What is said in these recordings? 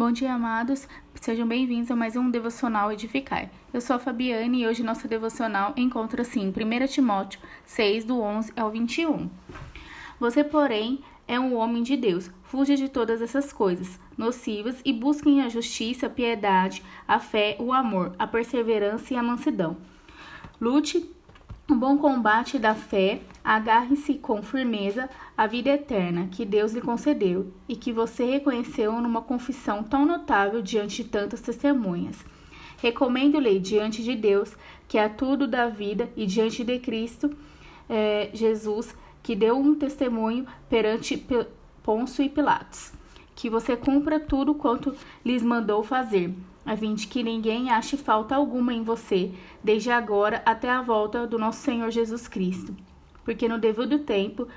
Bom dia, amados. Sejam bem-vindos a mais um Devocional Edificar. Eu sou a Fabiane e hoje nossa devocional encontra-se em 1 Timóteo 6, do 11 ao 21. Você, porém, é um homem de Deus. Fuja de todas essas coisas nocivas e busquem a justiça, a piedade, a fé, o amor, a perseverança e a mansidão. Lute um bom combate da fé, agarre-se com firmeza à vida eterna que Deus lhe concedeu e que você reconheceu numa confissão tão notável diante de tantas testemunhas. Recomendo-lhe diante de Deus, que é tudo da vida, e diante de Cristo é, Jesus, que deu um testemunho perante Pôncio e Pilatos, que você cumpra tudo quanto lhes mandou fazer a fim de que ninguém ache falta alguma em você, desde agora até a volta do nosso Senhor Jesus Cristo. Porque no devido tempo,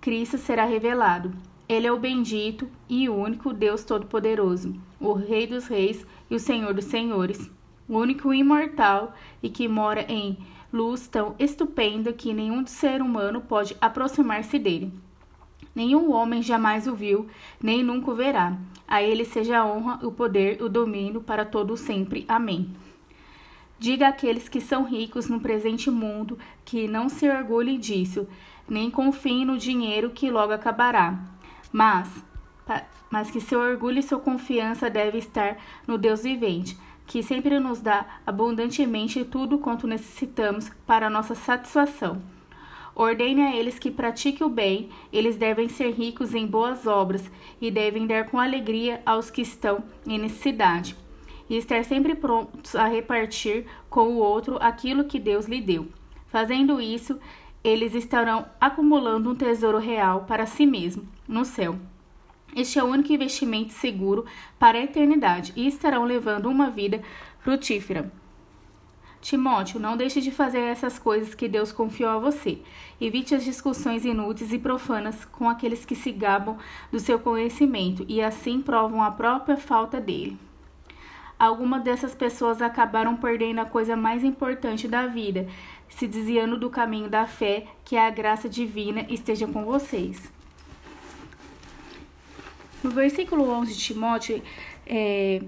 Cristo será revelado. Ele é o bendito e único Deus Todo-Poderoso, o Rei dos Reis e o Senhor dos Senhores, o único imortal e que mora em luz tão estupenda que nenhum ser humano pode aproximar-se dele. Nenhum homem jamais o viu, nem nunca o verá. A ele seja a honra, o poder, o domínio para todo sempre. Amém. Diga àqueles que são ricos no presente mundo que não se orgulhem disso, nem confiem no dinheiro que logo acabará. Mas, mas que seu orgulho e sua confiança deve estar no Deus vivente, que sempre nos dá abundantemente tudo quanto necessitamos para nossa satisfação. Ordene a eles que pratiquem o bem, eles devem ser ricos em boas obras e devem dar com alegria aos que estão em necessidade, e estar sempre prontos a repartir com o outro aquilo que Deus lhe deu. Fazendo isso, eles estarão acumulando um tesouro real para si mesmo no céu. Este é o único investimento seguro para a eternidade e estarão levando uma vida frutífera. Timóteo, não deixe de fazer essas coisas que Deus confiou a você. Evite as discussões inúteis e profanas com aqueles que se gabam do seu conhecimento e assim provam a própria falta dele. Algumas dessas pessoas acabaram perdendo a coisa mais importante da vida, se desviando do caminho da fé, que é a graça divina esteja com vocês. No versículo 11 de Timóteo, é,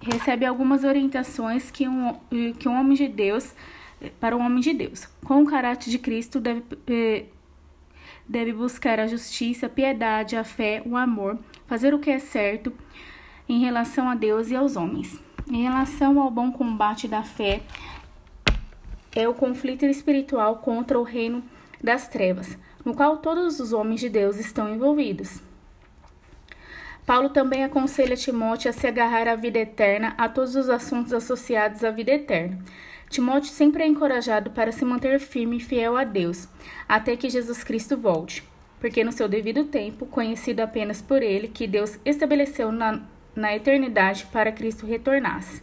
recebe algumas orientações que um, que um homem de Deus, para um homem de Deus, com o caráter de Cristo, deve, eh, deve buscar a justiça, a piedade, a fé, o amor, fazer o que é certo em relação a Deus e aos homens. Em relação ao bom combate da fé, é o conflito espiritual contra o reino das trevas, no qual todos os homens de Deus estão envolvidos. Paulo também aconselha Timóteo a se agarrar à vida eterna, a todos os assuntos associados à vida eterna. Timóteo sempre é encorajado para se manter firme e fiel a Deus, até que Jesus Cristo volte, porque no seu devido tempo, conhecido apenas por ele, que Deus estabeleceu na, na eternidade para Cristo retornasse.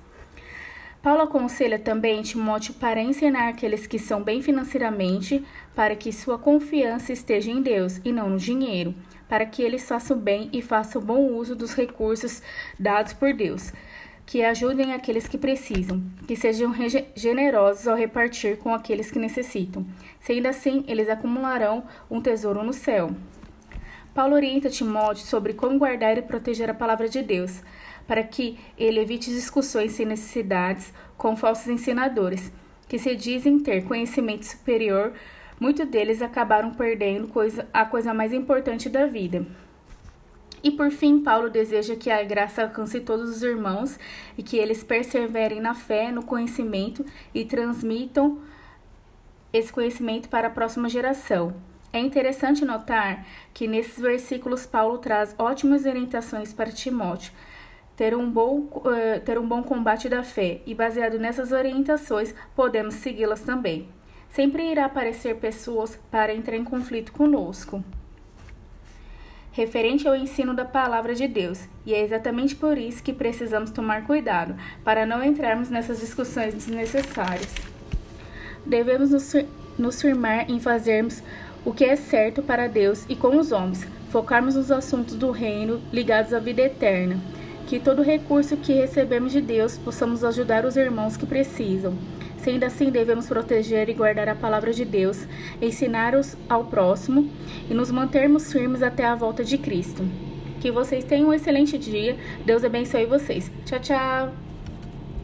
Paulo aconselha também Timóteo para ensinar aqueles que são bem financeiramente, para que sua confiança esteja em Deus e não no dinheiro, para que eles façam bem e façam bom uso dos recursos dados por Deus, que ajudem aqueles que precisam, que sejam generosos ao repartir com aqueles que necessitam. Sendo assim, eles acumularão um tesouro no céu. Paulo orienta Timóteo sobre como guardar e proteger a palavra de Deus, para que ele evite discussões sem necessidades com falsos ensinadores, que se dizem ter conhecimento superior Muitos deles acabaram perdendo coisa, a coisa mais importante da vida. E por fim, Paulo deseja que a graça alcance todos os irmãos e que eles perseverem na fé, no conhecimento e transmitam esse conhecimento para a próxima geração. É interessante notar que nesses versículos Paulo traz ótimas orientações para Timóteo, ter um bom, uh, ter um bom combate da fé, e baseado nessas orientações, podemos segui-las também. Sempre irá aparecer pessoas para entrar em conflito conosco, referente ao ensino da palavra de Deus, e é exatamente por isso que precisamos tomar cuidado, para não entrarmos nessas discussões desnecessárias. Devemos nos firmar em fazermos o que é certo para Deus e com os homens, focarmos nos assuntos do reino ligados à vida eterna. Que todo recurso que recebemos de Deus possamos ajudar os irmãos que precisam. Sendo assim, devemos proteger e guardar a palavra de Deus, ensinar-os ao próximo e nos mantermos firmes até a volta de Cristo. Que vocês tenham um excelente dia. Deus abençoe vocês. Tchau, tchau.